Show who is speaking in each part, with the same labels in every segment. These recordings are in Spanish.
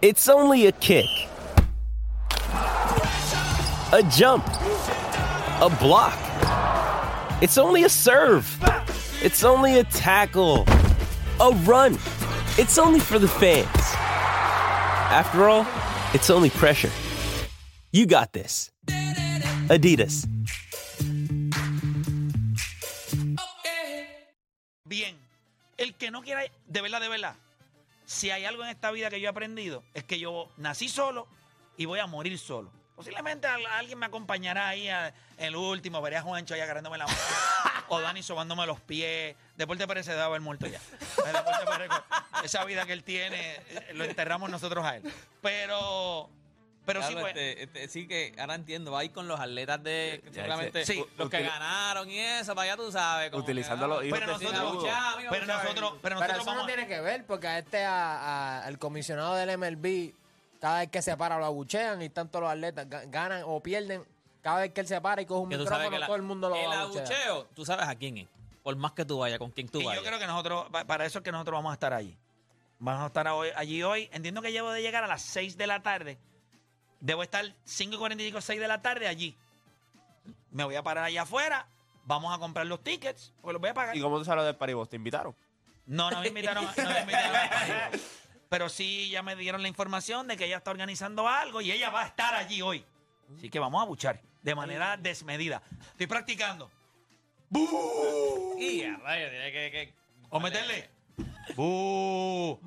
Speaker 1: It's only a kick. A jump. A block. It's only a serve. It's only a tackle. A run. It's only for the fans. After all, it's only pressure. You got this. Adidas.
Speaker 2: Bien, el que no quiera, de verdad, de verdad, si hay algo en esta vida que yo he aprendido, es que yo nací solo y voy a morir solo. Posiblemente al- alguien me acompañará ahí a- en el último, veré a Juancho ahí agarrándome la mano, o Dani sobándome los pies. Deporte Pérez se debe haber muerto ya. Deporte Pérez, esa vida que él tiene, eh, lo enterramos nosotros a él. Pero, pero sí, pues,
Speaker 3: este, este, sí que ahora entiendo, va a ir con los atletas de
Speaker 4: Ya,
Speaker 3: seguramente
Speaker 2: sí.
Speaker 3: los que ganaron y eso, para allá tú sabes. como
Speaker 4: Utilizando
Speaker 3: que,
Speaker 4: los
Speaker 3: ah,
Speaker 4: hijos
Speaker 2: pero
Speaker 4: de
Speaker 2: nosotros,
Speaker 3: amigo,
Speaker 2: pero nosotros, pero
Speaker 5: Pero
Speaker 2: nosotros
Speaker 5: eso
Speaker 2: vamos
Speaker 5: no tiene que ver porque a este, a- a- al comisionado del MLB, cada vez que se para lo abuchean y tanto los atletas ga- ganan o pierden. Cada vez que él se para y coge un micrófono,
Speaker 3: que la-
Speaker 5: todo el mundo lo
Speaker 3: el
Speaker 5: abuchea.
Speaker 3: abucheo, tú sabes a quién es. Por más que tú vayas, con quién tú
Speaker 2: y
Speaker 3: vayas.
Speaker 2: yo creo que nosotros, pa- para eso es que nosotros vamos a estar allí. Vamos a estar hoy- allí hoy. Entiendo que llevo de llegar a las 6 de la tarde. Debo estar 5 y 45, 6 de la tarde allí. Me voy a parar allá afuera. Vamos a comprar los tickets, porque los voy a pagar.
Speaker 4: ¿Y cómo tú sabes lo del Paribos? ¿Te invitaron?
Speaker 2: No, no me invitaron, no me invitaron a. Pero sí, ya me dieron la información de que ella está organizando algo y ella va a estar allí hoy. Así que vamos a buchar de manera desmedida. Estoy practicando.
Speaker 3: Y a rayos, tiene que, que-
Speaker 2: O meterle. ¡Bu!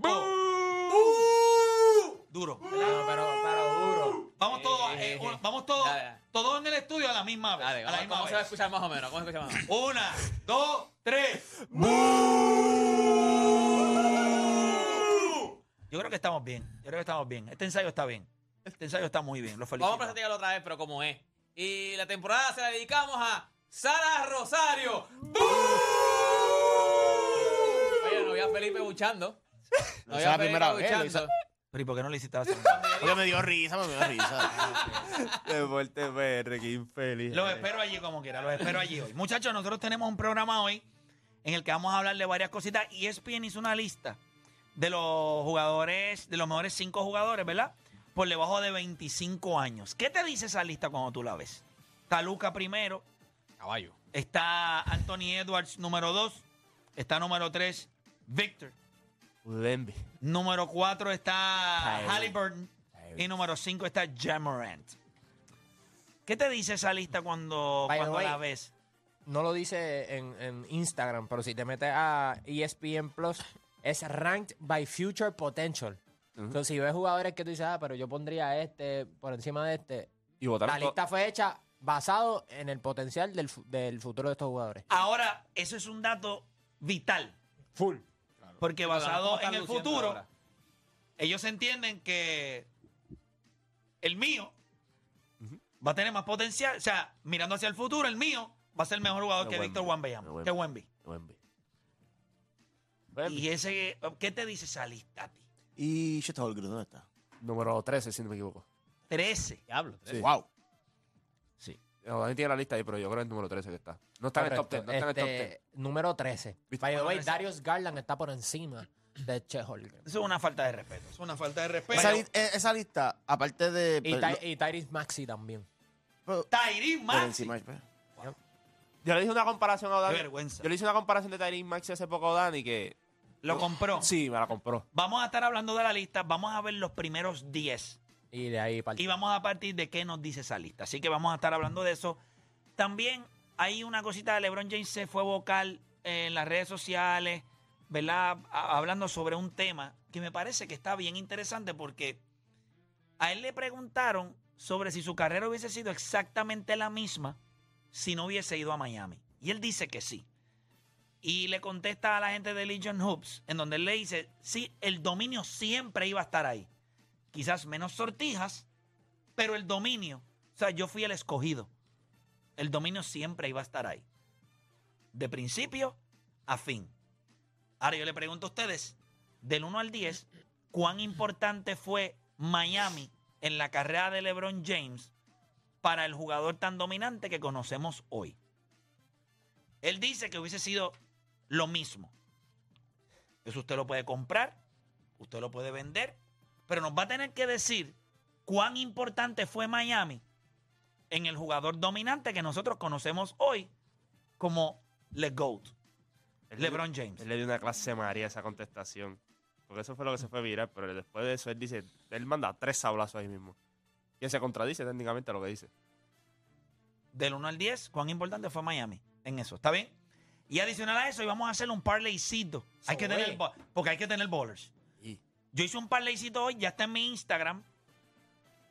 Speaker 2: Duro.
Speaker 5: No, pero, pero duro.
Speaker 2: Vamos todos,
Speaker 3: Eh,
Speaker 2: eh,
Speaker 3: eh,
Speaker 2: un-
Speaker 3: eh.
Speaker 2: vamos todos,
Speaker 3: Dale, dale.
Speaker 2: todos en el estudio a la misma vez.
Speaker 3: Dale,
Speaker 2: a la
Speaker 3: vamos,
Speaker 2: misma
Speaker 3: ¿cómo se va a
Speaker 2: vez.
Speaker 3: escuchar más o menos? ¿Cómo se escucha más o menos?
Speaker 2: Una, dos, tres. Yo creo que estamos bien. Yo creo que estamos bien. Este ensayo está bien. Este ensayo está muy bien. Lo felicito.
Speaker 3: Vamos a presentarlo otra vez, pero como es. Y la temporada se la dedicamos a Sara Rosario. Oye, no vi a Felipe buchando. No vi
Speaker 4: Esa es
Speaker 3: a
Speaker 4: la
Speaker 3: Felipe
Speaker 4: primera vez, lo
Speaker 3: buchando.
Speaker 2: Pero ¿y por qué no le hiciste la segunda?
Speaker 4: Porque me dio risa, me dio risa. Deporte PR, qué infeliz.
Speaker 2: Los espero allí como quiera, los espero allí hoy. Muchachos, nosotros tenemos un programa hoy en el que vamos a hablar de varias cositas. Y ESPN hizo una lista de los jugadores, de los mejores cinco jugadores, ¿verdad? Por debajo de 25 años. ¿Qué te dice esa lista cuando tú la ves? Está Luca primero,
Speaker 3: Caballo.
Speaker 2: está Anthony Edwards número dos, está número tres Victor,
Speaker 4: Lembe.
Speaker 2: número cuatro está
Speaker 4: Tyrese.
Speaker 2: Halliburton y número cinco está Jamorant. ¿Qué te dice esa lista cuando,
Speaker 5: By the
Speaker 2: cuando
Speaker 5: way,
Speaker 2: la ves?
Speaker 5: No lo dice en, en Instagram, pero si te metes a ESPN Plus, es ranked by future potential. Entonces, si ves jugadores que tú dices, ah, pero yo pondría a este por encima de este,
Speaker 4: Y
Speaker 5: la
Speaker 4: to-
Speaker 5: lista fue hecha basado en el potencial del futuro de estos jugadores.
Speaker 2: Ahora, eso es un dato vital.
Speaker 5: Full.
Speaker 2: Porque
Speaker 3: ¿Cómo
Speaker 2: basado en el futuro,
Speaker 3: ahora?
Speaker 2: ellos entienden que el mío va a tener más potencial. O sea, mirando hacia el futuro, el mío va a ser mejor jugador que
Speaker 4: Wemby.
Speaker 2: Víctor Wembanyama, que Wemby.
Speaker 4: Wemby. Wemby.
Speaker 2: Y ese, ¿qué te dice esa lista a ti?
Speaker 4: Y Chet ¿dónde está? Número 13, si no me equivoco.
Speaker 2: 13.
Speaker 3: Diablo.
Speaker 4: Sí. Wow. Dani tiene la lista ahí, pero yo creo que es el número 13 que está. No está en el top 10, no está en el top 10.
Speaker 5: Este, número 13.
Speaker 4: ¿Viste?
Speaker 5: By the way,
Speaker 2: Número 13.
Speaker 5: Darius Garland está por encima de Che Holmgren.
Speaker 2: Eso es una falta de respeto. Es una falta de respeto.
Speaker 4: Esa, li- eh, esa lista, aparte de...
Speaker 5: Y,
Speaker 4: pero-
Speaker 5: Ty- y Tyrese Maxey también.
Speaker 4: pero-
Speaker 2: Tyrese
Speaker 4: por
Speaker 2: Maxey.
Speaker 4: encima, pues. Yo le hice una comparación a
Speaker 2: Qué vergüenza.
Speaker 4: Yo le hice una comparación de Tyrese Maxi hace poco a Dani que...
Speaker 2: Lo compró.
Speaker 4: Sí, me la compró.
Speaker 2: Vamos a estar hablando de la lista. Vamos a ver los primeros 10.
Speaker 5: Y de ahí
Speaker 2: Y vamos a partir de qué nos dice esa lista. Así que vamos a estar hablando de eso. También hay una cosita de LeBron James se fue vocal en las redes sociales, ¿verdad? Hablando sobre un tema que me parece que está bien interesante porque a él le preguntaron sobre si su carrera hubiese sido exactamente la misma si no hubiese ido a Miami. Y él dice que sí. Y le contesta a la gente de Legion Hoops, en donde él le dice, sí, el dominio siempre iba a estar ahí quizás menos sortijas, pero el dominio, o sea, yo fui el escogido. El dominio siempre iba a estar ahí. De principio a fin. Ahora yo le pregunto a ustedes, del 1 al 10, ¿cuán importante fue Miami en la carrera de LeBron James para el jugador tan dominante que conocemos hoy? Él dice que hubiese sido lo mismo. Eso usted lo puede comprar, usted lo puede vender, pero nos va a tener que decir cuán importante fue Miami en el jugador dominante que nosotros conocemos hoy como Le GOAT, LeBron James.
Speaker 4: Él le dio una clase María esa contestación. Porque eso fue lo que se fue viral, pero después de eso él dice, él manda tres sablazos ahí mismo. Y él se contradice técnicamente a lo que dice.
Speaker 2: Del 1 al 10, cuán importante fue Miami en eso. ¿Está bien? Y adicional a eso, íbamos a hacer un parlaycito. Hay que tener, porque hay que tener bowlers. Yo hice un parlaycito hoy, ya está en mi Instagram,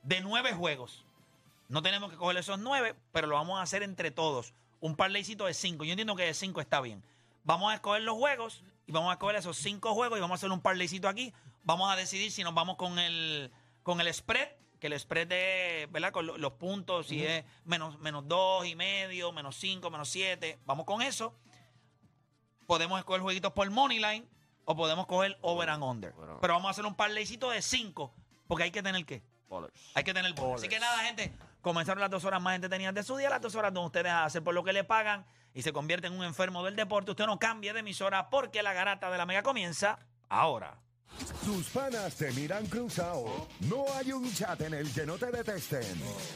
Speaker 2: de nueve juegos. No tenemos que coger esos nueve, pero lo vamos a hacer entre todos. Un parlaycito de cinco. Yo entiendo que de cinco está bien. Vamos a escoger los juegos y vamos a escoger esos cinco juegos y vamos a hacer un parlaycito aquí. Vamos a decidir si nos vamos con el, con el spread, que el spread de, ¿verdad? Con lo- los puntos, si es menos, menos dos y medio, menos cinco, menos siete. Vamos con eso. Podemos escoger jueguitos por money line o podemos coger over and under.
Speaker 4: Bueno.
Speaker 2: Pero vamos a hacer un parlaycito de cinco porque hay que tener qué?
Speaker 4: ballers.
Speaker 2: Hay que tener bola. Así que nada, gente. Comenzaron las dos horas más entretenidas de su día, las dos horas donde ustedes hacen por lo que le pagan y se convierte en un enfermo del deporte. Usted no cambie de emisora porque la garata de la mega comienza ahora.
Speaker 6: Tus panas te miran cruzado. No hay un chat en el que no te detesten.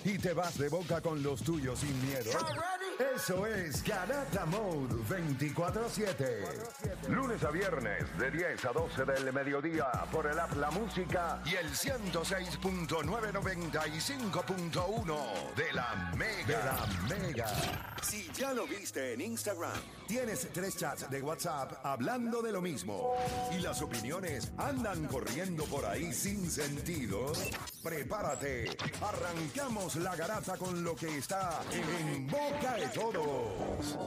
Speaker 6: Y te vas de boca con los tuyos sin miedo. Eso es Garata Mode 24-7. Lunes a viernes de 10 a 12 del mediodía por el App La Música y el 106.995.1 de la Mega. De la Mega. Si ya lo viste en Instagram, tienes tres chats de WhatsApp hablando de lo mismo y las opiniones andan corriendo por ahí sin sentido. Prepárate, arrancamos la garata con lo que está en boca de todos.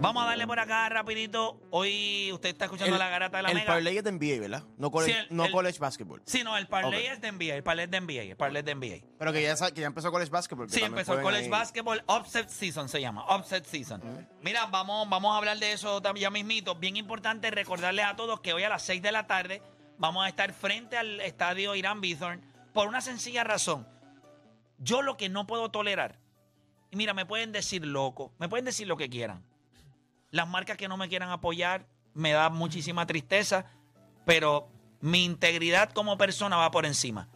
Speaker 2: Vamos a darle por acá rapidito. Hoy usted está escuchando
Speaker 4: El-
Speaker 2: la garata de la
Speaker 7: el
Speaker 2: mega.
Speaker 7: parlay es de NBA, ¿verdad? No college,
Speaker 2: Sí, el-
Speaker 7: no
Speaker 2: el-
Speaker 7: college basketball.
Speaker 2: Sí, no, el parlay
Speaker 7: Ok.
Speaker 2: es de NBA, el parlay es de NBA, el parlay es de NBA.
Speaker 7: Pero que ya, sa- que ya empezó college basketball. que
Speaker 2: Sí,
Speaker 7: también
Speaker 2: empezó el
Speaker 7: pueden
Speaker 2: college
Speaker 7: ahí-
Speaker 2: basketball, Upset Season se llama, Upset Season. Mira, vamos, vamos a hablar de eso también ya mismito. Bien importante recordarles a todos que hoy a las 6 de la tarde vamos a estar frente al estadio Irán Bithorn por una sencilla razón. Yo lo que no puedo tolerar, y mira, me pueden decir loco, me pueden decir lo que quieran. Las marcas que no me quieran apoyar me da muchísima tristeza, pero mi integridad como persona va por encima.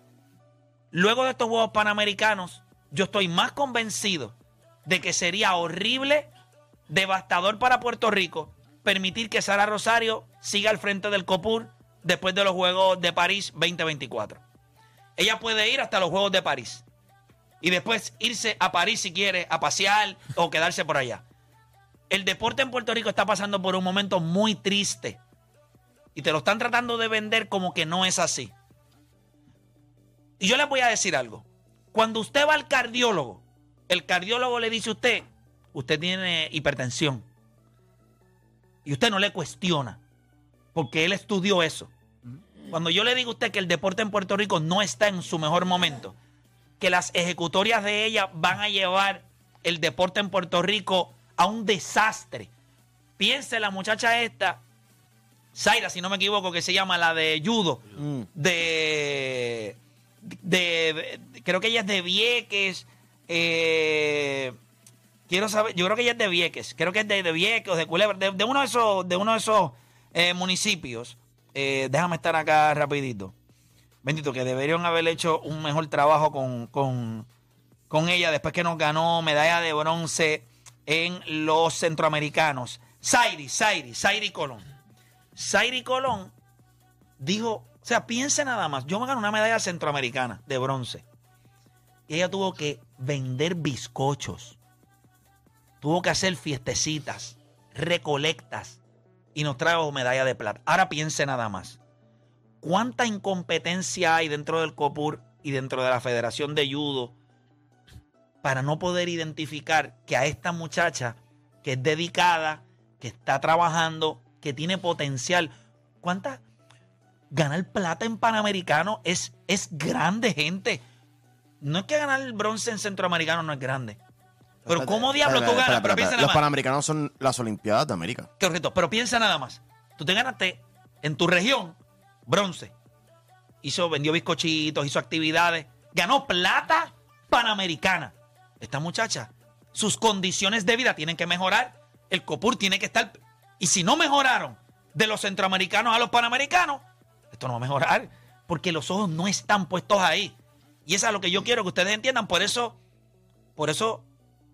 Speaker 2: Luego de estos Juegos Panamericanos, yo estoy más convencido de que sería horrible, devastador para Puerto Rico, permitir que Sara Rosario siga al frente del COPUR después de los Juegos de París 2024. Ella puede ir hasta los Juegos de París y después irse a París si quiere, a pasear o quedarse por allá. El deporte en Puerto Rico está pasando por un momento muy triste y te lo están tratando de vender como que no es así. Y yo les voy a decir algo. Cuando usted va al cardiólogo, el cardiólogo le dice a usted, usted tiene hipertensión. Y usted no le cuestiona, porque él estudió eso. Cuando yo le digo a usted que el deporte en Puerto Rico no está en su mejor momento, que las ejecutorias de ella van a llevar el deporte en Puerto Rico a un desastre. Piense la muchacha esta, Zaira, si no me equivoco, que se llama la de judo,
Speaker 7: Mm.
Speaker 2: de, de, de- creo que ella es de Vieques, eh, quiero saber, yo creo que ella es de Vieques, creo que es de, de Vieques o de Culebra, de, de uno de esos, de uno de esos eh, municipios. Eh, déjame estar acá rapidito. Bendito, que deberían haber hecho un mejor trabajo con, con, con ella después que nos ganó medalla de bronce en los centroamericanos. Zairi, Zairi, Zairi Colón. Zairi Colón dijo, o sea, piense nada más, yo me gané una medalla centroamericana de bronce. Y ella tuvo que vender bizcochos. Tuvo que hacer fiestecitas, recolectas y nos trajo medalla de plata. Ahora piense nada más. ¿Cuánta incompetencia hay dentro del COPUR y dentro de la Federación de Judo para no poder identificar que a esta muchacha que es dedicada, que está trabajando, que tiene potencial, cuánta ganar plata en Panamericano es, es grande, gente. No es que ganar el bronce en Centroamericano no es grande. Pero ¿cómo diablo tú ganas? Pero piensa nada
Speaker 7: Los
Speaker 2: más.
Speaker 7: Panamericanos son las Olimpiadas de América.
Speaker 2: Correcto, pero piensa nada más. Tú te ganaste en tu región bronce. Hizo, vendió bizcochitos, hizo actividades. Ganó plata panamericana. Esta muchacha, sus condiciones de vida tienen que mejorar. El COPUR tiene que estar. Y si no mejoraron de los centroamericanos a los panamericanos, esto no va a mejorar. porque los ojos no están puestos ahí. Y eso es lo que yo quiero que ustedes entiendan. Por eso, por eso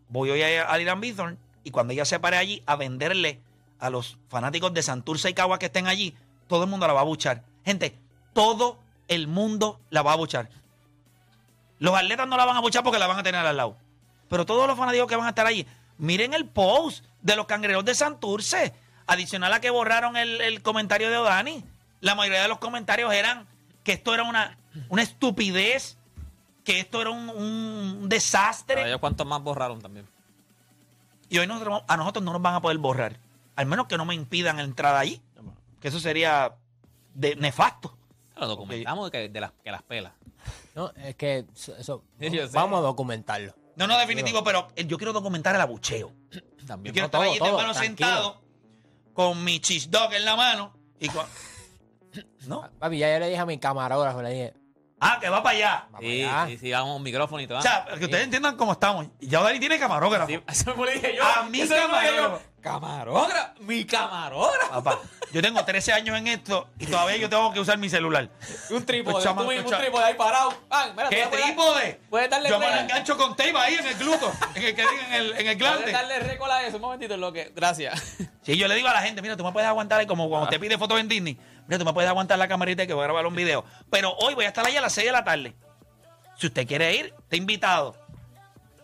Speaker 2: voy hoy a, a Irán Bithorn y cuando ella se pare allí a venderle a los fanáticos de Santurce y Cagua que estén allí, todo el mundo la va a buchar. Gente, todo el mundo la va a buchar. Los atletas no la van a buchar porque la van a tener al lado. Pero todos los fanáticos que van a estar allí, miren el post de los cangrejeros de Santurce. Adicional a que borraron el, el comentario de Odani. La mayoría de los comentarios eran que esto era una, una estupidez, que esto era un, un desastre.
Speaker 3: Pero ellos cuántos más borraron también.
Speaker 2: Y hoy nosotros- a nosotros no nos van a poder borrar. Al menos que no me impidan entrar ahí. Que eso sería de, nefasto.
Speaker 3: Lo documentamos de que, de las, que las pelas.
Speaker 5: No, es que eso,
Speaker 3: yo
Speaker 5: vamos a documentarlo.
Speaker 2: No, no, definitivo, pero yo quiero documentar el abucheo. Yo
Speaker 3: También.
Speaker 2: quiero
Speaker 5: no,
Speaker 2: estar
Speaker 5: todo,
Speaker 2: allí
Speaker 5: todo,
Speaker 2: temprano
Speaker 5: tranquilo.
Speaker 2: sentado con mi cheese dog en la mano y con... ¿No?
Speaker 5: Papi, ya yo le dije a mi camarógrafo, le dije,
Speaker 2: Ah, que va para allá.
Speaker 3: Sí,
Speaker 5: allá.
Speaker 3: sí, sí, vamos un micrófono y todo.
Speaker 2: O sea, que ustedes entiendan cómo estamos. Y ya Dani tiene camarógrafo.
Speaker 3: Sí, eso me lo dije yo.
Speaker 2: A mí
Speaker 3: Eso me lo dije yo.
Speaker 2: camarógrafo.
Speaker 3: Camarógrafo. Mi camarógrafo.
Speaker 2: Papá, yo tengo 13 años en esto y todavía yo tengo que usar mi celular.
Speaker 3: Un trípode.
Speaker 2: Chama-
Speaker 3: tú mismo, un
Speaker 2: cha-
Speaker 3: trípode ahí parado. Ah, mira,
Speaker 2: ¿Qué
Speaker 3: puedes-
Speaker 2: trípode?
Speaker 3: Puedes darle
Speaker 2: Yo me
Speaker 3: play.
Speaker 2: lo engancho con tape ahí en el gluto, en el, que diga, en el, en el
Speaker 3: Puedes
Speaker 2: glande.
Speaker 3: darle récord a eso. Un momentito en lo que. Gracias.
Speaker 2: Sí, yo le digo a la gente, mira, tú me puedes aguantar ahí como cuando te pide fotos en Disney. Mira, tú me puedes aguantar la camarita que voy a grabar un video. Pero hoy voy a estar ahí a las 6 de la tarde. Si usted quiere ir, está invitado.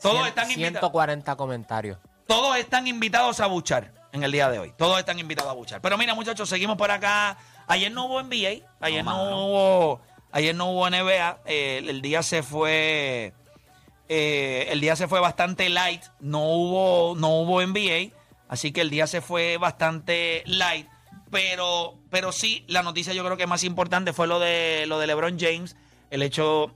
Speaker 2: Todos están invitados.
Speaker 5: 140 comentarios.
Speaker 2: Todos están invitados a buchar en el día de hoy. Todos están invitados a buchar. Pero mira, muchachos, seguimos por acá. Ayer no hubo NBA. Ayer no, hubo. Ayer no hubo NBA. eh, el, el día se fue. eh, el día se fue bastante light. No hubo, no hubo NBA. Así que el día se fue bastante light. Pero, pero sí, la noticia yo creo que más importante fue lo de lo de LeBron James. El hecho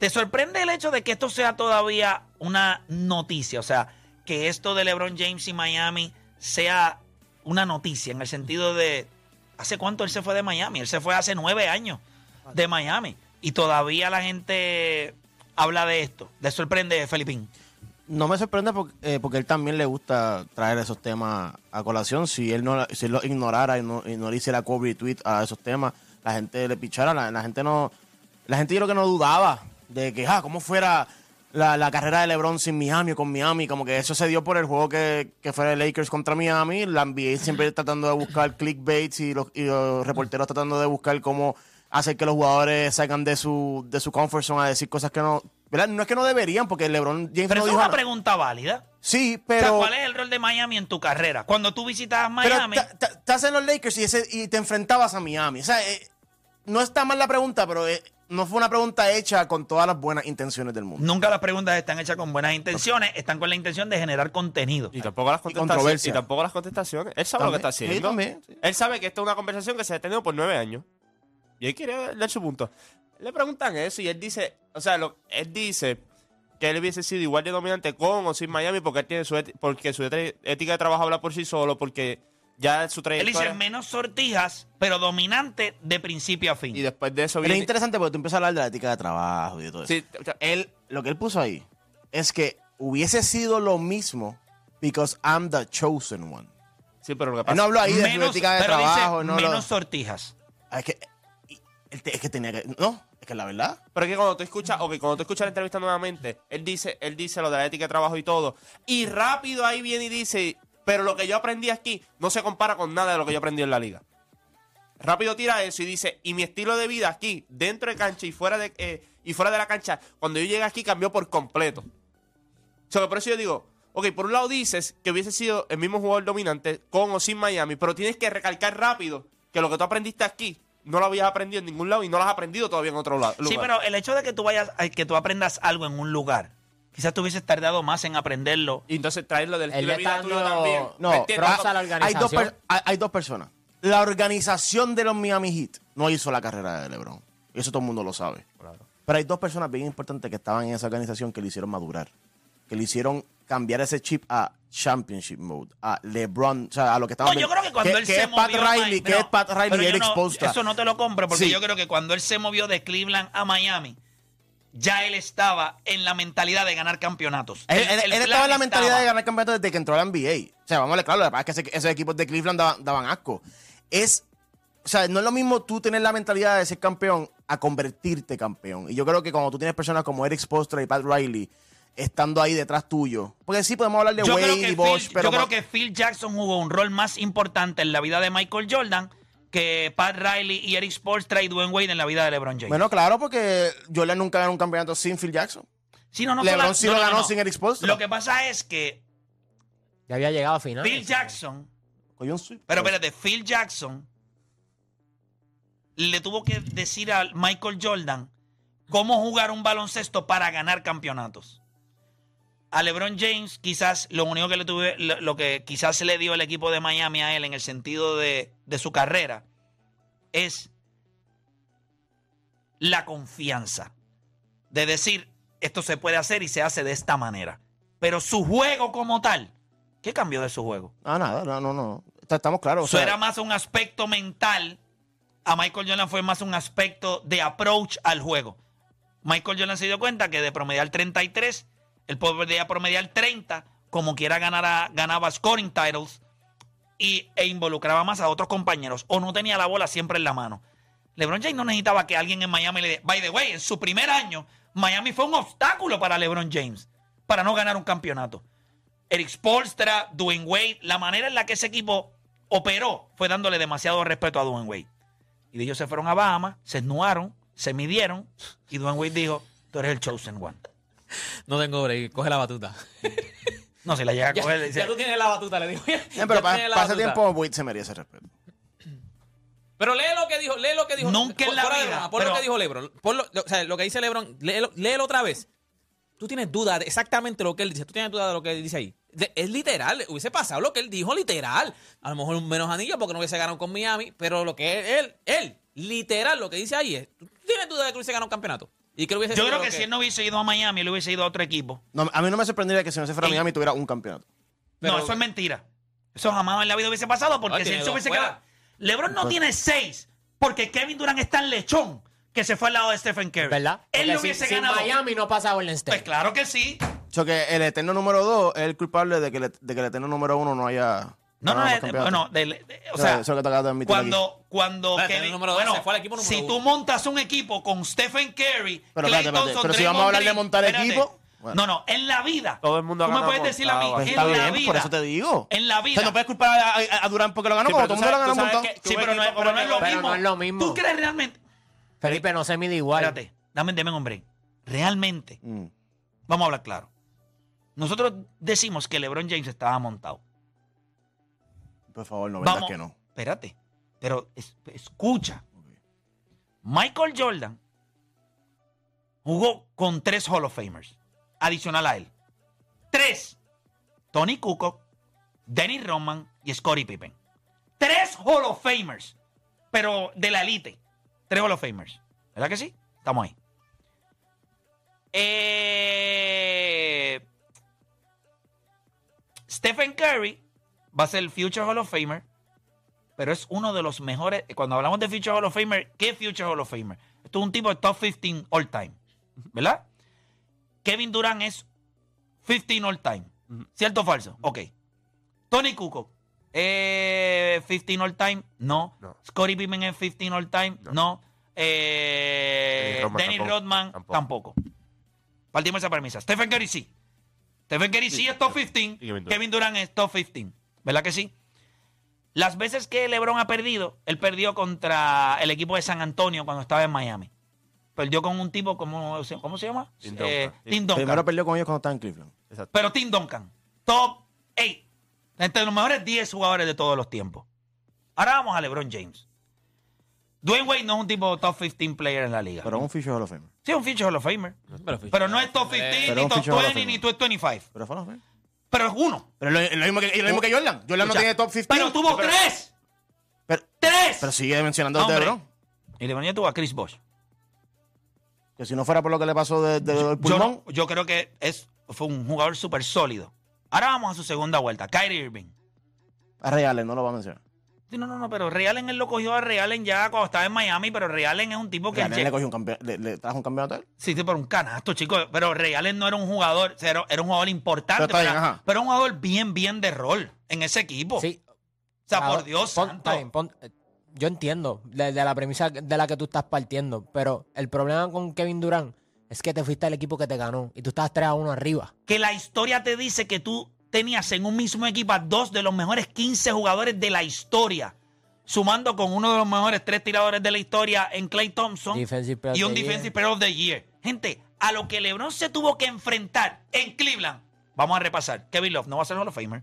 Speaker 2: ¿Te sorprende el hecho de que esto sea todavía una noticia? O sea, que esto de LeBron James y Miami sea una noticia en el sentido de, ¿hace cuánto él se fue de Miami? Él se fue hace nueve años de Miami y todavía la gente habla de esto. ¿Le sorprende, Felipín?
Speaker 7: No me sorprende porque, eh, porque él también le gusta traer esos temas a colación. Si él no si él lo ignorara y no, y no le hiciera cover y tweet a esos temas, la gente le pichara. La, la gente no. La gente yo creo que no dudaba de que, ah, cómo fuera la, la carrera de LeBron sin Miami o con Miami. Como que eso se dio por el juego que, que fue de Lakers contra Miami. La NBA siempre tratando de buscar clickbaits y los, y los reporteros tratando de buscar cómo hacer que los jugadores salgan de su, de su comfort zone a decir cosas que no. ¿Verdad? No es que no deberían, porque LeBron James
Speaker 2: Pero
Speaker 7: no
Speaker 2: eso es
Speaker 7: dijo
Speaker 2: una
Speaker 7: nada.
Speaker 2: pregunta válida.
Speaker 7: Sí,
Speaker 2: O sea,
Speaker 7: pero.
Speaker 2: ¿cuál es el rol de Miami en tu carrera? Cuando tú visitas
Speaker 7: pero
Speaker 2: Miami,
Speaker 7: estás en los Lakers y, ese, y te enfrentabas a Miami. O sea, eh, no está mal la pregunta, pero eh, no fue una pregunta hecha con todas las buenas intenciones del mundo.
Speaker 2: nunca las preguntas están hechas con buenas intenciones, están con la intención de generar contenido.
Speaker 4: Y tampoco las contestaciones. Y tampoco las contestaciones. Él sabe lo que está
Speaker 7: sí,
Speaker 4: haciendo.
Speaker 7: también, sí.
Speaker 4: Él sabe que esta es una conversación que se ha tenido por nueve años. Y él quiere dar su punto. Le preguntan eso y él dice, o sea, lo- él dice que él hubiese sido igual de dominante con o sin Miami porque él tiene su porque su ética de trabajo habla por sí solo, porque ya su
Speaker 2: Él
Speaker 4: trayectoria...
Speaker 2: dice menos sortijas, pero dominante de principio a fin.
Speaker 4: y después de eso
Speaker 7: Pero es
Speaker 4: viene...
Speaker 7: interesante porque tú empiezas a hablar de la ética de trabajo y de todo eso.
Speaker 4: Sí, o sea,
Speaker 7: Él, lo que él puso ahí es que hubiese sido lo mismo because I'm the chosen one.
Speaker 4: sí, pero lo que
Speaker 7: Él
Speaker 4: pasa...
Speaker 7: no habló ahí de su ética de
Speaker 2: pero dice
Speaker 7: trabajo. no,
Speaker 2: menos
Speaker 7: lo-
Speaker 2: sortijas.
Speaker 7: Es, que, él es que tenía que. No, es que la verdad.
Speaker 4: Pero es que cuando tú escuchas, ok, cuando tú escuchas la entrevista nuevamente, él dice, él dice lo de la ética de trabajo y todo. Y rápido ahí viene y dice, pero lo que yo aprendí aquí no se compara con nada de lo que yo aprendí en la liga. Rápido tira eso y dice, y mi estilo de vida aquí, dentro de cancha y fuera de, eh, y fuera de la cancha, cuando yo llegué aquí cambió por completo. O sea, que por eso yo digo, ok, por un lado dices que hubiese sido el mismo jugador dominante con o sin Miami, pero tienes que recalcar rápido que lo que tú aprendiste aquí no lo habías aprendido en ningún lado y no lo has aprendido todavía en otro lado.
Speaker 2: Sí, pero el hecho de que tú vayas, ay, que tú aprendas algo en un lugar, quizás tú hubieses tardado más en aprenderlo.
Speaker 4: Y entonces traerlo del estilo de vida tuyo también.
Speaker 7: No,
Speaker 5: props a la
Speaker 7: hay dos,
Speaker 5: organización.
Speaker 7: per- hay, hay dos personas. La organización de los Miami Heat no hizo la carrera de LeBron. Eso todo el mundo lo sabe. Pero hay dos personas bien importantes que estaban en esa organización que le hicieron madurar. Que le hicieron cambiar ese chip a Championship Mode. A LeBron. O sea, a lo que estaba
Speaker 2: No, yo creo que cuando él se
Speaker 7: es Pat
Speaker 2: movió
Speaker 7: Riley, que es Pat Riley Eric.
Speaker 2: Eso no te lo compro, porque yo creo que cuando él se movió de Cleveland a Miami, ya él estaba en la mentalidad de ganar campeonatos.
Speaker 7: Él, estaba en la mentalidad
Speaker 2: estaba.
Speaker 7: de ganar campeonato desde que entró a la NBA. O sea, vamos a ver, claro, la verdad es que ese- esos equipos de Cleveland daban, daban asco. Es o sea, no es lo mismo tú tener la mentalidad de ser campeón a convertirte campeón. Y yo creo que cuando tú tienes personas como Eric Spoelstra y Pat Riley estando ahí detrás tuyo, porque sí podemos hablar de
Speaker 2: Yo,
Speaker 7: Wade y Bosch,
Speaker 2: Phil,
Speaker 7: pero
Speaker 2: yo creo que Phil Jackson jugó un rol más importante en la vida de Michael Jordan que Pat Riley y Eric Spoelstra y Dwayne Wade en la vida de LeBron James.
Speaker 7: bueno, claro, porque Jordan nunca ganó un campeonato sin Phil Jackson.
Speaker 2: Sí, no, no,
Speaker 7: LeBron sí
Speaker 2: no,
Speaker 7: lo
Speaker 2: no,
Speaker 7: ganó
Speaker 2: no.
Speaker 7: sin Eric Spoelstra.
Speaker 2: Lo que pasa es que
Speaker 5: Ya había llegado a final.
Speaker 2: Phil Jackson,
Speaker 7: Cogió un sweep.
Speaker 2: pero espérate, Phil Jackson le tuvo que decir a Michael Jordan cómo jugar un baloncesto para ganar campeonatos. A LeBron James, quizás lo único que le tuve, lo, lo que quizás se le dio el equipo de Miami a él en el sentido de, de su carrera es la confianza de decir esto se puede hacer y se hace de esta manera. Pero su juego como tal, ¿qué cambió de su juego?
Speaker 7: Ah, nada, no, no, no. Estamos claros.
Speaker 2: Eso
Speaker 7: sea,
Speaker 2: era más un aspecto mental. A Michael Jordan fue más un aspecto de approach al juego. Michael Jordan se dio cuenta que de promediar 33, él podía promediar 30, como quiera ganara, ganaba scoring titles y, e involucraba más a otros compañeros o no tenía la bola siempre en la mano. LeBron James no necesitaba que alguien en Miami le diera. By the way, en su primer año, Miami fue un obstáculo para LeBron James para no ganar un campeonato. Eric Spolstra, Dwayne Wade, la manera en la que ese equipo operó fue dándole demasiado respeto a Dwayne Wade. Y ellos se fueron a Bahamas, se esnuaron, se midieron y Dwayne Wade dijo, tú eres el chosen one.
Speaker 3: No tengo break, coge la batuta.
Speaker 2: No, se la llega a
Speaker 3: Ya,
Speaker 2: coger. le dice,
Speaker 3: ya tú tienes la batuta, le digo.
Speaker 7: eh, pero para ese tiempo, Wade se merece respeto.
Speaker 3: Pero lee lo que dijo, lee lo que dijo.
Speaker 2: Nunca en la
Speaker 3: fuera de
Speaker 2: vida,
Speaker 3: broma, Pon
Speaker 2: pero-
Speaker 3: lo que dijo Lebron. Pon lo, o sea, lo que dice Lebron, léelo, léelo otra vez. Tú tienes duda de exactamente lo que él dice. Tú tienes duda de lo que él dice ahí. De- es literal. Hubiese pasado lo que él dijo, literal. A lo mejor un menos anillo porque no hubiese ganado con Miami. Pero lo que él, él, literal, lo que dice ahí es. ¿Tú tienes duda de que hubiese ganado un campeonato? Y que hubiese
Speaker 2: Yo creo que si él no hubiese ido a Miami, él hubiese ido a otro equipo.
Speaker 7: No, a mí no me sorprendería que si no se fuera a. Miami tuviera un campeonato.
Speaker 3: Pero-
Speaker 2: no, eso es mentira. Eso jamás en la vida hubiese pasado porque si
Speaker 3: tiene
Speaker 2: él se
Speaker 3: dos
Speaker 2: hubiese
Speaker 3: fuera.
Speaker 2: quedado. LeBron no tiene seis porque Kevin Durant está en lechón que se fue al lado de Stephen Curry.
Speaker 5: ¿Verdad?
Speaker 2: Él
Speaker 5: Porque si-
Speaker 2: hubiese
Speaker 5: si
Speaker 2: ganado.
Speaker 5: Miami no pasa a Golden
Speaker 2: Pues
Speaker 5: State.
Speaker 2: claro que sí.
Speaker 7: O sea, que el eterno número dos es el culpable de que, le- de que el eterno número uno no haya.
Speaker 2: No, no,
Speaker 7: ganado más
Speaker 2: eh, bueno, de- o
Speaker 7: Eso-
Speaker 2: sea,
Speaker 7: eso que te
Speaker 2: cuando, cuando
Speaker 3: Espérate,
Speaker 2: Kevin-
Speaker 3: el número dos
Speaker 2: bueno,
Speaker 3: se fue al equipo número
Speaker 2: si
Speaker 3: uno.
Speaker 2: tú montas un equipo con Stephen Curry,
Speaker 7: Pero
Speaker 2: Klay
Speaker 7: espérate, espérate,
Speaker 2: Thompson,
Speaker 7: pero si vamos a hablar de montar
Speaker 2: espérate.
Speaker 7: equipo, bueno.
Speaker 2: No, no, en la vida.
Speaker 4: Todo el mundo ha
Speaker 2: Tú me
Speaker 4: ganado
Speaker 2: puedes decir a mí,
Speaker 4: montado,
Speaker 7: Pues
Speaker 2: en
Speaker 7: está
Speaker 2: la
Speaker 7: bien,
Speaker 2: vida.
Speaker 7: por eso te digo.
Speaker 2: En la
Speaker 7: O
Speaker 2: vida.
Speaker 7: sea, no puedes culpar a, a- a Durán porque lo ganó,
Speaker 4: Sí, pero
Speaker 7: todo el
Speaker 4: tú
Speaker 7: mundo lo ganó
Speaker 4: que-
Speaker 2: Sí, pero no, no es lo mismo.
Speaker 5: no es lo mismo.
Speaker 2: ¿Tú crees realmente?
Speaker 5: Felipe no se mide igual.
Speaker 2: Espérate, dame, dame un break. Realmente,
Speaker 7: Mm.
Speaker 2: vamos a hablar claro. Nosotros decimos que LeBron James estaba montado.
Speaker 7: Por favor, no vendas
Speaker 2: Vamos.
Speaker 7: que no.
Speaker 2: Espérate, pero es- escucha. Michael Jordan jugó con tres Hall of Famers, adicional a él. Tres. Tony Kukoc, Dennis Rodman y Scottie Pippen. Tres Hall of Famers, pero de la elite. Tres Hall of Famers. ¿Verdad que sí? Estamos ahí. Eh, Stephen Curry va a ser el Future Hall of Famer, pero es uno de los mejores. Cuando hablamos de Future Hall of Famer, ¿qué Future Hall of Famer? Esto es un tipo de top 15 all time, ¿verdad? Kevin Durant es 15 all time. ¿Cierto o falso? Ok. Tony Kukoc, eh, 15 all time, no.
Speaker 4: No.
Speaker 2: Scottie Pippen es 15 all time, no. Eh,
Speaker 4: Dennis Rodman tampoco.
Speaker 2: Rodman
Speaker 4: Tampoco.
Speaker 2: tampoco. Partimos esa premisa. Stephen Curry sí. Stephen Curry sí, es top 15.
Speaker 4: Y Kevin Durant.
Speaker 2: Kevin Durant es top 15. ¿Verdad que sí? Las veces que LeBron ha perdido, él perdió contra el equipo de San Antonio cuando estaba en Miami. Perdió con un tipo, como, ¿cómo se llama?
Speaker 4: Tim
Speaker 2: Eh,
Speaker 4: Duncan.
Speaker 2: Tim Duncan.
Speaker 7: Primero perdió con ellos cuando estaba en Cleveland.
Speaker 4: Exacto.
Speaker 2: Pero Tim Duncan, top 8. Entre los mejores 10 jugadores de todos los tiempos. Ahora vamos a LeBron James. Dwayne Wade no es un tipo top 15 player en la liga.
Speaker 7: Pero es un Future Hall of Famer.
Speaker 2: sí, es un future Hall of Famer.
Speaker 3: Pero,
Speaker 2: Pero no es top 15,
Speaker 7: Pero
Speaker 2: ni top
Speaker 7: future Hall of
Speaker 2: 20,
Speaker 7: Famer.
Speaker 2: ni top 25.
Speaker 7: Pero fue Hall of Famer.
Speaker 2: Pero es uno.
Speaker 7: Pero es lo, es lo mismo que, es lo mismo que Jordan. Jordan no
Speaker 2: Escucha,
Speaker 7: tiene top 15.
Speaker 2: Pero tuvo tres.
Speaker 7: Pero,
Speaker 2: ¡Tres!
Speaker 7: pero sigue mencionando
Speaker 2: Hombre.
Speaker 7: de LeBron.
Speaker 2: Y LeBron ya tuvo a Chris Bosh.
Speaker 7: Que si no fuera por lo que le pasó de- de- del
Speaker 2: Yo,
Speaker 7: pulmón.
Speaker 2: no- yo creo que es, fue un jugador súper sólido. Ahora vamos a su segunda vuelta. Kyrie Irving.
Speaker 7: A Ray Allen no lo va a mencionar.
Speaker 2: No, no, no, pero Ray Allen él lo cogió a Ray Allen ya cuando estaba en Miami, pero Ray Allen es un tipo que... Lle-
Speaker 7: le, cogió un le, le trajo un campeonato a él.
Speaker 2: Sí, sí, por un canasto, chicos. Pero Ray Allen no era un jugador, o sea, era, era un jugador importante,
Speaker 7: Pero bien,
Speaker 2: pero un jugador bien, bien de rol en ese equipo.
Speaker 5: Sí.
Speaker 2: O sea, por Dios
Speaker 5: pon-
Speaker 2: santo.
Speaker 5: está bien, pon- yo entiendo de, de la premisa de la que tú estás partiendo, pero el problema con Kevin Durant es que te fuiste al equipo que te ganó y tú estabas 3 a 1 arriba.
Speaker 2: Que la historia te dice que tú tenías en un mismo equipo a dos de los mejores 15 jugadores de la historia. Sumando con uno de los mejores tres tiradores de la historia en Clay Thompson
Speaker 5: Defensive
Speaker 2: y un Defensive. Player of the Year. Gente, a lo que LeBron se tuvo que enfrentar en Cleveland, vamos a repasar. Kevin Love no va a ser Hall of Famer.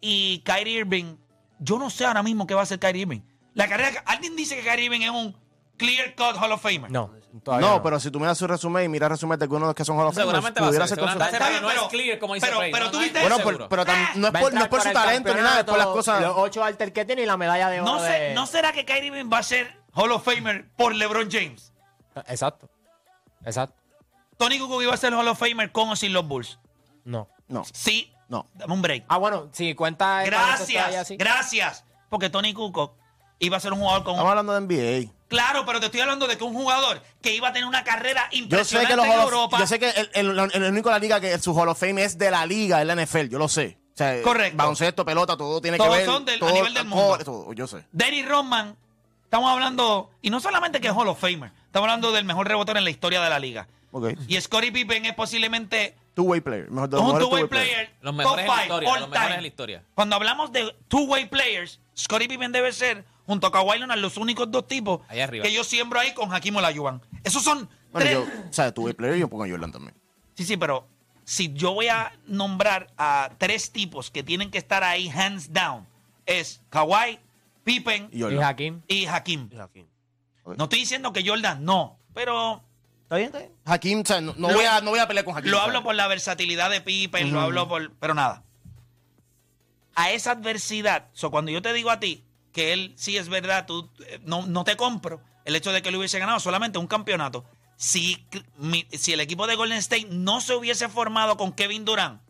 Speaker 2: Y Kyrie Irving, yo no sé ahora mismo qué va a hacer Kyrie Irving. La carrera, alguien dice que Kyrie Irving es un clear cut Hall of Famer.
Speaker 5: No, todavía
Speaker 7: No,
Speaker 5: no.
Speaker 7: pero si tú miras su resumen y miras resumen de algunos de los que son Hall of Famers,
Speaker 3: Seguramente va a
Speaker 7: pudiera
Speaker 3: ser. seguramente
Speaker 7: considerado.
Speaker 3: va a ser, pero no
Speaker 2: Pero-
Speaker 3: es clear como dice
Speaker 2: pero-
Speaker 3: Frey.
Speaker 2: pero
Speaker 3: no,
Speaker 2: tú viste-
Speaker 7: Bueno, pero tam- no es por, no es
Speaker 5: entrar
Speaker 7: por su talento ni nada, es por las cosas.
Speaker 5: Los ocho alter que tiene y la medalla de oro.
Speaker 2: No, sé,
Speaker 5: de-
Speaker 2: ¿No será que Kyrie Irving va a ser Hall of Famer por LeBron James?
Speaker 5: Exacto. Exacto.
Speaker 2: Tony Kukoc iba a ser Hall of Famer con o sin los Bulls.
Speaker 5: No.
Speaker 7: No,
Speaker 2: Sí.
Speaker 7: no.
Speaker 2: Dame un break.
Speaker 5: Ah, bueno, si cuenta
Speaker 2: Gracias, gracias. Porque Tony Kukoc iba a ser un jugador con...
Speaker 7: Estamos hablando de NBA.
Speaker 2: Claro, pero te estoy hablando de que un jugador que iba a tener una carrera
Speaker 7: Yo sé
Speaker 2: impresionante
Speaker 7: que los
Speaker 2: en Europa...
Speaker 7: yo sé que el, el- el- el único de la liga que su Hall of Fame es de la liga, es la NFL, yo lo sé. O sea,
Speaker 2: Correcto.
Speaker 7: Baloncesto, pelota, todo tiene
Speaker 2: Todos
Speaker 7: que ver.
Speaker 2: son del- a
Speaker 7: todo-
Speaker 2: nivel del
Speaker 7: todo-
Speaker 2: mundo.
Speaker 7: todo, yo sé.
Speaker 2: Dennis Rodman, estamos hablando... Y no solamente que es Hall of Famer, estamos hablando del mejor rebotador en la historia de la liga. Y Scottie Pippen es posiblemente
Speaker 7: Two-way player. Mejor
Speaker 2: un two-way player.
Speaker 3: Los
Speaker 2: top
Speaker 3: mejores en la
Speaker 2: five,
Speaker 3: historia,
Speaker 2: all
Speaker 3: los mejores
Speaker 2: time.
Speaker 3: en la historia.
Speaker 2: Cuando hablamos de two-way players, Scottie Pippen debe ser, junto a Kawhi Leonard, los únicos dos tipos
Speaker 3: Ahí arriba.
Speaker 2: que yo siembro ahí con Hakim Olajuwon. Esos son
Speaker 7: Bueno,
Speaker 2: tres.
Speaker 7: yo, o sea, two-way player y yo pongo a Jordan también.
Speaker 2: Sí, sí, pero si yo voy a nombrar a tres tipos que tienen que estar ahí hands down, es Kawhi, Pippen
Speaker 7: Y
Speaker 5: Y
Speaker 7: Jordan.
Speaker 5: Hakim.
Speaker 2: y Hakim. No estoy diciendo que Jordan no, pero
Speaker 7: ¿Está bien? ¿Está bien? Hakim, o sea, no, no
Speaker 2: Lo-
Speaker 7: voy, a, no voy a pelear con Hakim.
Speaker 2: Lo hablo por la versatilidad de Pippen, lo hablo por. Pero nada. A esa adversidad, so, cuando yo te digo a ti que él sí es verdad, tú eh, no, no te compro el hecho de que él hubiese ganado solamente un campeonato. Si, si el equipo de Golden State no se hubiese formado con Kevin Durant,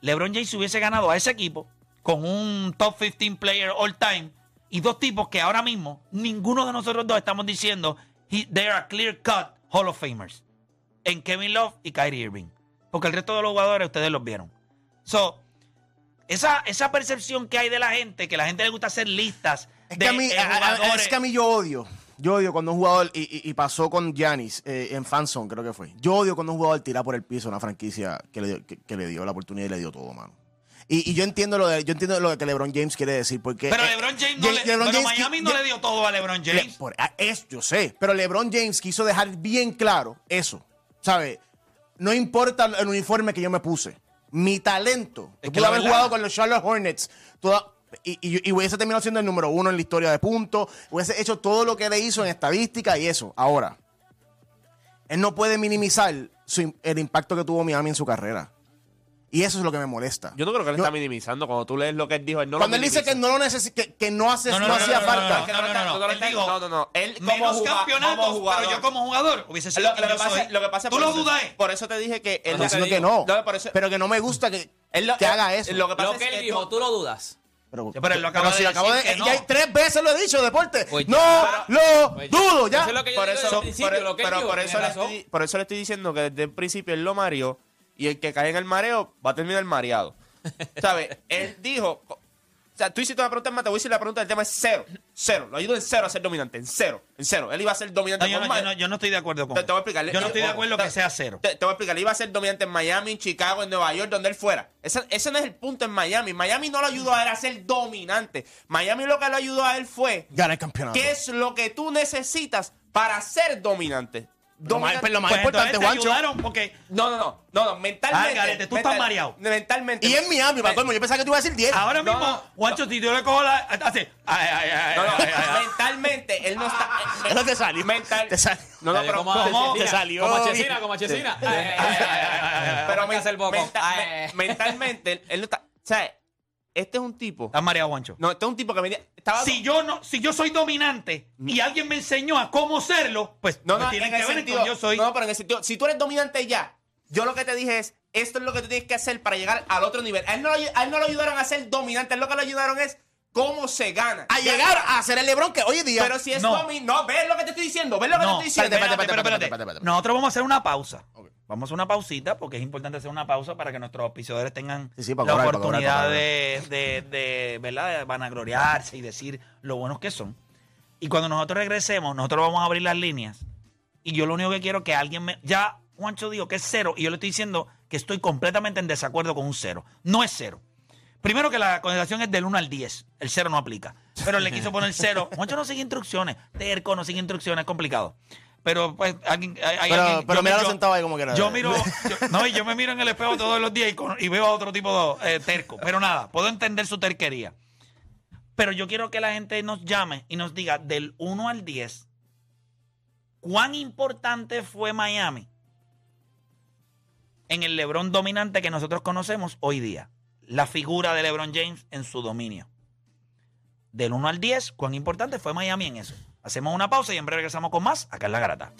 Speaker 2: LeBron James hubiese ganado a ese equipo con un top 15 player all time y dos tipos que ahora mismo ninguno de nosotros dos estamos diciendo he- they are clear cut Hall of Famers en Kevin Love y Kyrie Irving. Porque el resto de los jugadores ustedes los vieron. So, esa, esa percepción que hay de la gente, que la gente le gusta hacer listas
Speaker 7: Es
Speaker 2: de
Speaker 7: que, a mí,
Speaker 2: eh,
Speaker 7: a- es que a mí yo odio. Yo odio cuando un jugador, y, y- y pasó con Giannis eh, en Fanzone, creo que fue. Yo odio cuando un jugador tira por el piso una franquicia que le, dio, que, que le dio la oportunidad y le dio todo, mano. Y, y yo entiendo lo de, yo entiendo lo que LeBron James quiere decir, porque.
Speaker 2: pero
Speaker 7: eh,
Speaker 2: LeBron James no le,
Speaker 7: LeBron
Speaker 2: pero
Speaker 7: James
Speaker 2: Miami no le dio todo a LeBron
Speaker 7: Le-
Speaker 2: James.
Speaker 7: por- ah, es, yo sé, pero LeBron James quiso dejar bien claro eso. ¿Sabe? No importa el uniforme que yo me puse. Mi talento.
Speaker 2: Es que
Speaker 7: pude haber
Speaker 2: verdad-
Speaker 7: jugado con los Charlotte Hornets. toda- y, y- y hubiese terminado siendo el número uno en la historia de puntos. Hubiese hecho todo lo que le hizo en estadística y eso. Ahora, él no puede minimizar su el impacto que tuvo Miami en su carrera. Y eso es lo que me molesta.
Speaker 4: Yo no creo que él
Speaker 7: Yo-
Speaker 4: está minimizando. Cuando tú lees lo que él dijo, él no
Speaker 7: Cuando
Speaker 4: lo
Speaker 7: él dice que
Speaker 4: minimiza.
Speaker 7: no lo necesi- que, que no hace
Speaker 2: No, no,
Speaker 7: no
Speaker 2: no,
Speaker 7: hacía
Speaker 2: no, no,
Speaker 7: falta.
Speaker 2: no, no, no, no,
Speaker 4: Él
Speaker 2: él dijo,
Speaker 4: no, no, no. Él como
Speaker 2: Menos
Speaker 4: juga-
Speaker 2: campeonatos,
Speaker 4: como jugador.
Speaker 2: pero yo como jugador hubiese sido
Speaker 4: Lo,
Speaker 2: quien
Speaker 4: lo que
Speaker 2: yo
Speaker 4: pasa,
Speaker 2: soy.
Speaker 4: lo que pasa
Speaker 2: Tú
Speaker 4: por
Speaker 2: lo
Speaker 4: eso-
Speaker 2: dudas.
Speaker 4: Por eso te dije que él
Speaker 7: Estoy
Speaker 4: lo
Speaker 7: diciendo que no.
Speaker 4: No, por eso-
Speaker 7: pero que no me gusta que,
Speaker 4: él lo-
Speaker 7: que haga eso.
Speaker 4: Lo que pasa
Speaker 3: Lo
Speaker 4: es
Speaker 3: que él dijo, tú lo dudas.
Speaker 7: Pero,
Speaker 2: él lo acaba de
Speaker 7: si
Speaker 2: decir
Speaker 7: acabo de-
Speaker 2: que no.
Speaker 7: ya tres veces lo he dicho, deporte.
Speaker 3: Pues
Speaker 7: no lo
Speaker 3: Pues
Speaker 7: dudo, ya.
Speaker 3: Eso es lo que yo
Speaker 4: por
Speaker 3: digo
Speaker 4: eso,
Speaker 3: desde el principio,
Speaker 4: por,
Speaker 3: lo que él
Speaker 4: pero
Speaker 3: dijo,
Speaker 4: por eso,
Speaker 3: tiene
Speaker 4: le
Speaker 3: razón.
Speaker 4: estoy, por eso le estoy diciendo que desde el principio él lo mareó y el que cae en el mareo va a terminar mareado. ¿Sabes? él dijo. O sea, tú hiciste una pregunta, voy a decir la pregunta del tema es cero. Cero. Lo ayudo en cero a ser dominante. En cero. En cero. Él iba a ser dominante
Speaker 2: No, yo, no, yo, no, yo no estoy de acuerdo con
Speaker 4: Te, te voy a explicar.
Speaker 2: Yo no estoy de acuerdo
Speaker 4: Te-
Speaker 2: que sea cero.
Speaker 4: Te, te voy a explicar. Él iba a ser dominante en Miami, en Chicago, en Nueva York, donde él fuera. Ese, ese no es el punto en Miami. Miami no lo ayudó a él a ser dominante. Miami lo que lo ayudó a él fue
Speaker 7: Gana el campeonato.
Speaker 4: ¿Qué es lo que tú necesitas para ser dominante?
Speaker 7: Lo más,
Speaker 4: Dominante-
Speaker 7: lo más
Speaker 2: Pues
Speaker 7: importante,
Speaker 2: te
Speaker 7: Juancho.
Speaker 2: ayudaron porque
Speaker 4: No, no, no, no, no, mentalmente.
Speaker 2: Garete, tú estás mareado.
Speaker 4: Mentalmente.
Speaker 7: Y en Miami, para colmo, yo pensaba que tú ibas a decir 10.
Speaker 2: ahora
Speaker 4: No,
Speaker 2: mismo,
Speaker 4: no,
Speaker 2: Juancho, si yo le cojo la... Hace... Ay, ay, ay,
Speaker 4: No, no,
Speaker 2: ay, ay, ay.
Speaker 4: mentalmente, él no está.
Speaker 7: Eso te salió.
Speaker 4: Mental.
Speaker 7: Te salió.
Speaker 4: No, no,
Speaker 3: Dale,
Speaker 4: pero.
Speaker 3: como
Speaker 2: ¿cómo?
Speaker 3: Chesina,
Speaker 7: Te salió
Speaker 3: Como. Chesina, como Chesina. Ay, ay, ay, ay, ay, ay.
Speaker 4: Pero
Speaker 3: Vamos a hacer boco.
Speaker 4: menta-
Speaker 3: Ay,
Speaker 4: me- mentalmente, él, él no está. O sea, este es un tipo.
Speaker 2: Estás mareado, Juancho.
Speaker 4: No, este es un tipo que venía. Estaba.
Speaker 2: Si yo no, si yo soy dominante y alguien me enseñó a cómo serlo, pues
Speaker 4: No,
Speaker 2: me
Speaker 4: no,
Speaker 2: tienen
Speaker 4: en
Speaker 2: que ver
Speaker 4: sentido,
Speaker 2: con yo soy.
Speaker 4: No, pero en el sentido, si tú eres dominante ya, yo lo que te dije es, esto es lo que tú tienes que hacer para llegar al otro nivel. A él no, lo- a él no lo ayudaron a ser dominante, a él lo que lo ayudaron es cómo se gana.
Speaker 7: A llegar a ser el Lebron que hoy en día.
Speaker 4: Pero si es
Speaker 2: No.
Speaker 4: dominante, no, ves lo que te estoy diciendo, ves lo que
Speaker 2: no,
Speaker 4: te estoy diciendo.
Speaker 2: espérate,
Speaker 7: espérate,
Speaker 2: espérate,
Speaker 7: espérate.
Speaker 2: Nosotros vamos a hacer una pausa. Vamos Vamos a una pausita porque es importante hacer una pausa para que nuestros auspiciadores tengan
Speaker 7: Sí, sí, para
Speaker 2: la
Speaker 7: cobrar, para
Speaker 2: oportunidad
Speaker 7: cobrar, para
Speaker 2: de, de, de, ¿verdad? de vanagloriarse y decir lo buenos que son. Y cuando nosotros regresemos, nosotros vamos a abrir las líneas. Y yo lo único que quiero es que alguien me... Ya Juancho dijo que es cero y yo le estoy diciendo que estoy completamente en desacuerdo con un cero. No es cero. Primero que la consideración es del 1 al 10. El cero no aplica. Pero le quiso poner cero. Juancho no sigue instrucciones. Terco no sigue instrucciones. Es complicado. Pero pues alguien... hay- hay
Speaker 7: Pero,
Speaker 2: alguien-
Speaker 7: pero mira
Speaker 2: yo-
Speaker 7: sentado ahí como que era.
Speaker 2: yo miro, yo- no, y yo me miro en el espejo todos los días y, con- y veo a otro tipo de eh, terco. Pero nada, puedo entender su terquería. Pero yo quiero que la gente nos llame y nos diga del 1 al 10, ¿cuán importante fue Miami en el LeBron dominante que nosotros conocemos hoy día? La figura de LeBron James en su dominio. Del 1 al 10, ¿cuán importante fue Miami en eso? Hacemos una pausa y en breve regresamos con más acá en La Garata.